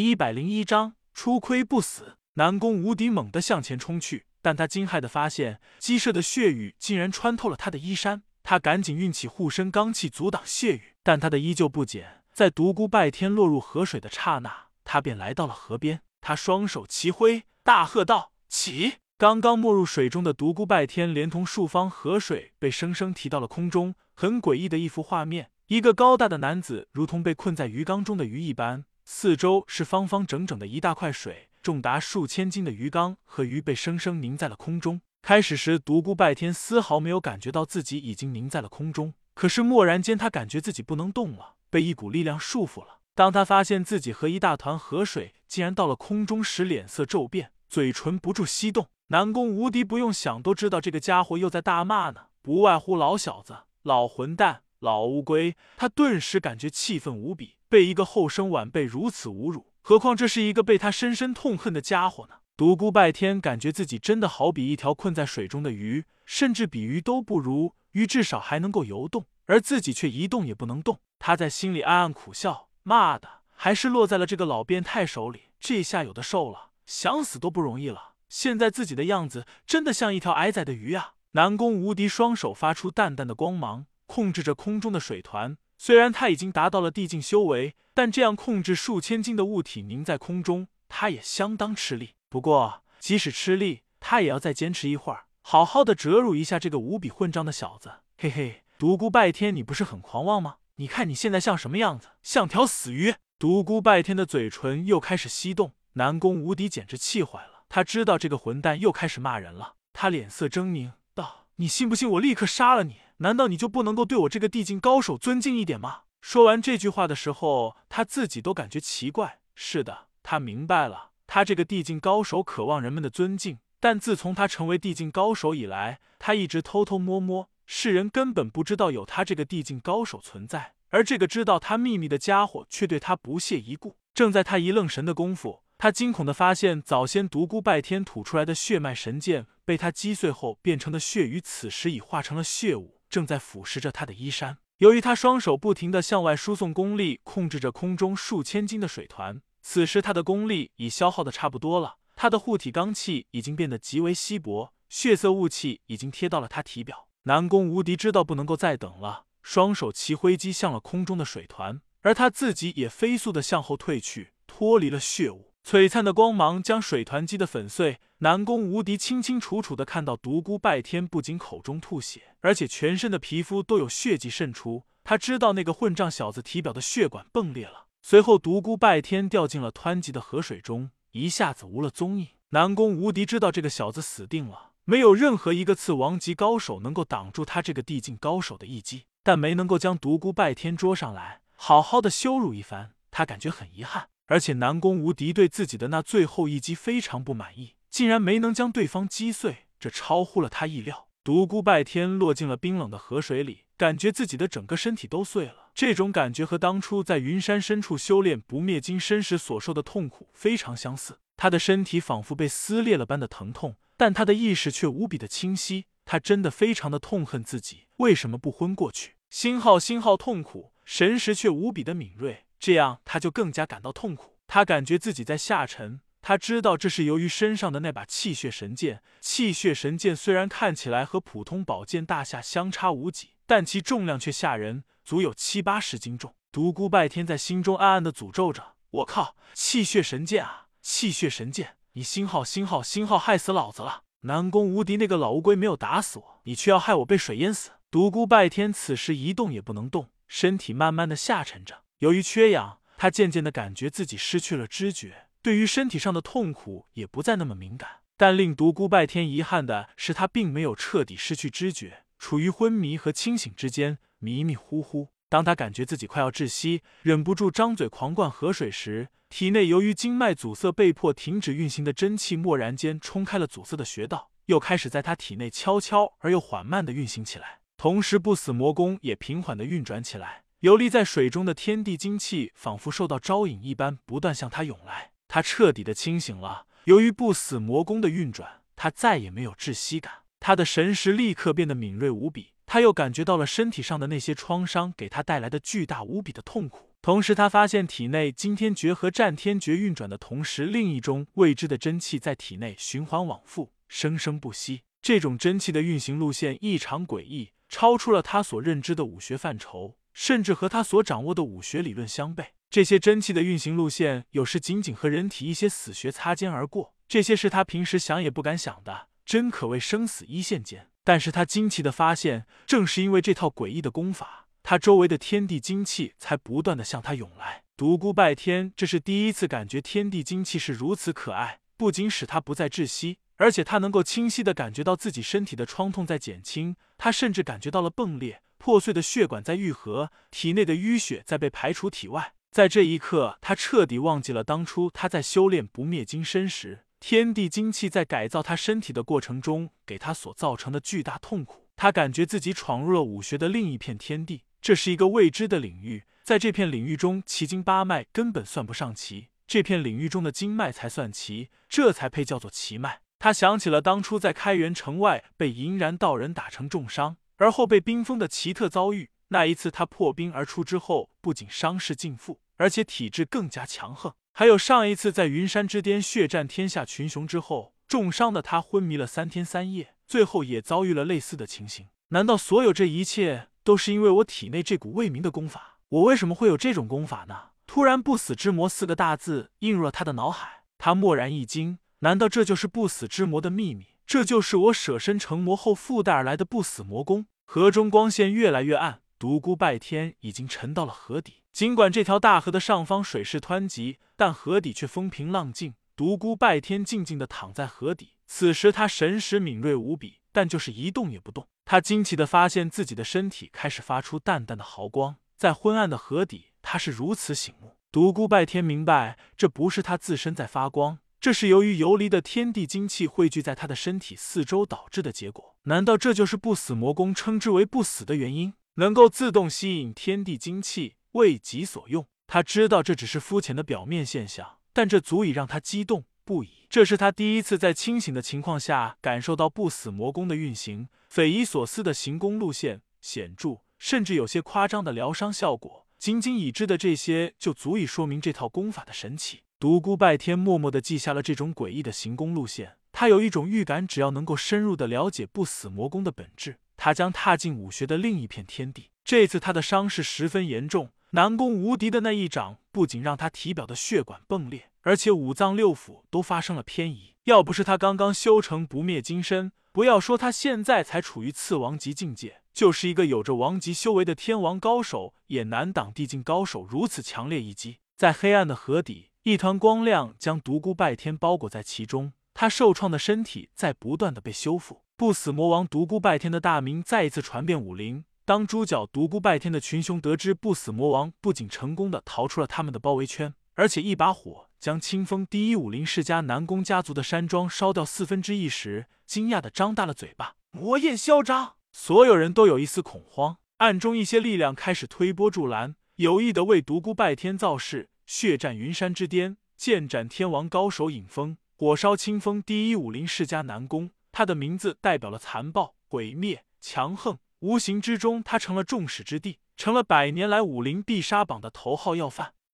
一百零一章初窥不死。南宫无敌猛地向前冲去，但他惊骇的发现，激射的血雨竟然穿透了他的衣衫。他赶紧运起护身罡气阻挡血雨，但他的依旧不减。在独孤拜天落入河水的刹那，他便来到了河边。他双手齐挥，大喝道：“起！”刚刚没入水中的独孤拜天，连同数方河水被生生提到了空中。很诡异的一幅画面：一个高大的男子，如同被困在鱼缸中的鱼一般。四周是方方整整的一大块水，重达数千斤的鱼缸和鱼被生生凝在了空中。开始时，独孤拜天丝毫没有感觉到自己已经凝在了空中，可是蓦然间，他感觉自己不能动了，被一股力量束缚了。当他发现自己和一大团河水竟然到了空中时，脸色骤变，嘴唇不住吸动。南宫无敌不用想都知道，这个家伙又在大骂呢，不外乎老小子、老混蛋。老乌龟，他顿时感觉气愤无比，被一个后生晚辈如此侮辱，何况这是一个被他深深痛恨的家伙呢？独孤拜天感觉自己真的好比一条困在水中的鱼，甚至比鱼都不如。鱼至少还能够游动，而自己却一动也不能动。他在心里暗暗苦笑：妈的，还是落在了这个老变态手里。这下有的受了，想死都不容易了。现在自己的样子真的像一条矮仔的鱼啊！南宫无敌双手发出淡淡的光芒。控制着空中的水团，虽然他已经达到了地境修为，但这样控制数千斤的物体凝在空中，他也相当吃力。不过，即使吃力，他也要再坚持一会儿，好好的折辱一下这个无比混账的小子。嘿嘿，独孤拜天，你不是很狂妄吗？你看你现在像什么样子？像条死鱼！独孤拜天的嘴唇又开始翕动，南宫无敌简直气坏了。他知道这个混蛋又开始骂人了，他脸色狰狞道：“你信不信我立刻杀了你？”难道你就不能够对我这个地境高手尊敬一点吗？说完这句话的时候，他自己都感觉奇怪。是的，他明白了，他这个地境高手渴望人们的尊敬，但自从他成为地境高手以来，他一直偷偷摸摸，世人根本不知道有他这个地境高手存在。而这个知道他秘密的家伙，却对他不屑一顾。正在他一愣神的功夫，他惊恐的发现，早先独孤拜天吐出来的血脉神剑，被他击碎后变成的血雨，此时已化成了血雾。正在腐蚀着他的衣衫。由于他双手不停的向外输送功力，控制着空中数千斤的水团，此时他的功力已消耗的差不多了。他的护体罡气已经变得极为稀薄，血色雾气已经贴到了他体表。南宫无敌知道不能够再等了，双手齐挥击向了空中的水团，而他自己也飞速的向后退去，脱离了血雾。璀璨的光芒将水团击得粉碎。南宫无敌清清楚楚的看到独孤拜天不仅口中吐血，而且全身的皮肤都有血迹渗出。他知道那个混账小子体表的血管迸裂了。随后，独孤拜天掉进了湍急的河水中，一下子无了踪影。南宫无敌知道这个小子死定了，没有任何一个次王级高手能够挡住他这个地境高手的一击，但没能够将独孤拜天捉上来，好好的羞辱一番，他感觉很遗憾。而且南宫无敌对自己的那最后一击非常不满意，竟然没能将对方击碎，这超乎了他意料。独孤拜天落进了冰冷的河水里，感觉自己的整个身体都碎了。这种感觉和当初在云山深处修炼不灭金身时所受的痛苦非常相似。他的身体仿佛被撕裂了般的疼痛，但他的意识却无比的清晰。他真的非常的痛恨自己为什么不昏过去。星号星号痛苦，神识却无比的敏锐。这样他就更加感到痛苦。他感觉自己在下沉。他知道这是由于身上的那把气血神剑。气血神剑虽然看起来和普通宝剑大下相差无几，但其重量却吓人，足有七八十斤重。独孤拜天在心中暗暗的诅咒着：“我靠，气血神剑啊！气血神剑，你星号星号星号害死老子了！南宫无敌那个老乌龟没有打死我，你却要害我被水淹死。”独孤拜天此时一动也不能动，身体慢慢的下沉着。由于缺氧，他渐渐的感觉自己失去了知觉，对于身体上的痛苦也不再那么敏感。但令独孤拜天遗憾的是，他并没有彻底失去知觉，处于昏迷和清醒之间，迷迷糊糊。当他感觉自己快要窒息，忍不住张嘴狂灌河水时，体内由于经脉阻塞被迫停止运行的真气，蓦然间冲开了阻塞的穴道，又开始在他体内悄悄而又缓慢的运行起来。同时，不死魔功也平缓的运转起来。游离在水中的天地精气仿佛受到招引一般，不断向他涌来。他彻底的清醒了。由于不死魔功的运转，他再也没有窒息感。他的神识立刻变得敏锐无比。他又感觉到了身体上的那些创伤给他带来的巨大无比的痛苦。同时，他发现体内惊天诀和战天诀运转的同时，另一种未知的真气在体内循环往复，生生不息。这种真气的运行路线异常诡异，超出了他所认知的武学范畴，甚至和他所掌握的武学理论相悖。这些真气的运行路线，有时仅仅和人体一些死穴擦肩而过，这些是他平时想也不敢想的，真可谓生死一线间。但是他惊奇的发现，正是因为这套诡异的功法。他周围的天地精气才不断的向他涌来。独孤拜天这是第一次感觉天地精气是如此可爱，不仅使他不再窒息，而且他能够清晰的感觉到自己身体的创痛在减轻。他甚至感觉到了迸裂、破碎的血管在愈合，体内的淤血在被排出体外。在这一刻，他彻底忘记了当初他在修炼不灭金身时，天地精气在改造他身体的过程中给他所造成的巨大痛苦。他感觉自己闯入了武学的另一片天地。这是一个未知的领域，在这片领域中，奇经八脉根本算不上奇，这片领域中的经脉才算奇，这才配叫做奇脉。他想起了当初在开元城外被银然道人打成重伤，而后被冰封的奇特遭遇。那一次他破冰而出之后，不仅伤势尽复，而且体质更加强横。还有上一次在云山之巅血战天下群雄之后，重伤的他昏迷了三天三夜，最后也遭遇了类似的情形。难道所有这一切？都是因为我体内这股未明的功法，我为什么会有这种功法呢？突然，“不死之魔”四个大字映入了他的脑海，他蓦然一惊，难道这就是不死之魔的秘密？这就是我舍身成魔后附带而来的不死魔功？河中光线越来越暗，独孤拜天已经沉到了河底。尽管这条大河的上方水势湍急，但河底却风平浪静。独孤拜天静静的躺在河底，此时他神识敏锐无比，但就是一动也不动。他惊奇的发现自己的身体开始发出淡淡的毫光，在昏暗的河底，他是如此醒目。独孤拜天明白，这不是他自身在发光，这是由于游离的天地精气汇聚在他的身体四周导致的结果。难道这就是不死魔功称之为不死的原因？能够自动吸引天地精气为己所用。他知道这只是肤浅的表面现象，但这足以让他激动不已。这是他第一次在清醒的情况下感受到不死魔功的运行。匪夷所思的行功路线，显著甚至有些夸张的疗伤效果，仅仅已知的这些就足以说明这套功法的神奇。独孤拜天默默的记下了这种诡异的行功路线，他有一种预感，只要能够深入的了解不死魔功的本质，他将踏进武学的另一片天地。这次他的伤势十分严重，南宫无敌的那一掌不仅让他体表的血管迸裂，而且五脏六腑都发生了偏移。要不是他刚刚修成不灭金身，不要说他现在才处于次王级境界，就是一个有着王级修为的天王高手，也难挡地境高手如此强烈一击。在黑暗的河底，一团光亮将独孤拜天包裹在其中，他受创的身体在不断的被修复。不死魔王独孤拜天的大名再一次传遍武林。当猪脚独孤拜天的群雄得知不死魔王不仅成功的逃出了他们的包围圈，而且一把火将清风第一武林世家南宫家族的山庄烧掉四分之一时，惊讶的张大了嘴巴。魔焰嚣张，所有人都有一丝恐慌。暗中一些力量开始推波助澜，有意的为独孤拜天造势。血战云山之巅，剑斩天王高手尹峰，火烧清风第一武林世家南宫。他的名字代表了残暴、毁灭、强横。无形之中，他成了众矢之的，成了百年来武林必杀榜的头号要犯。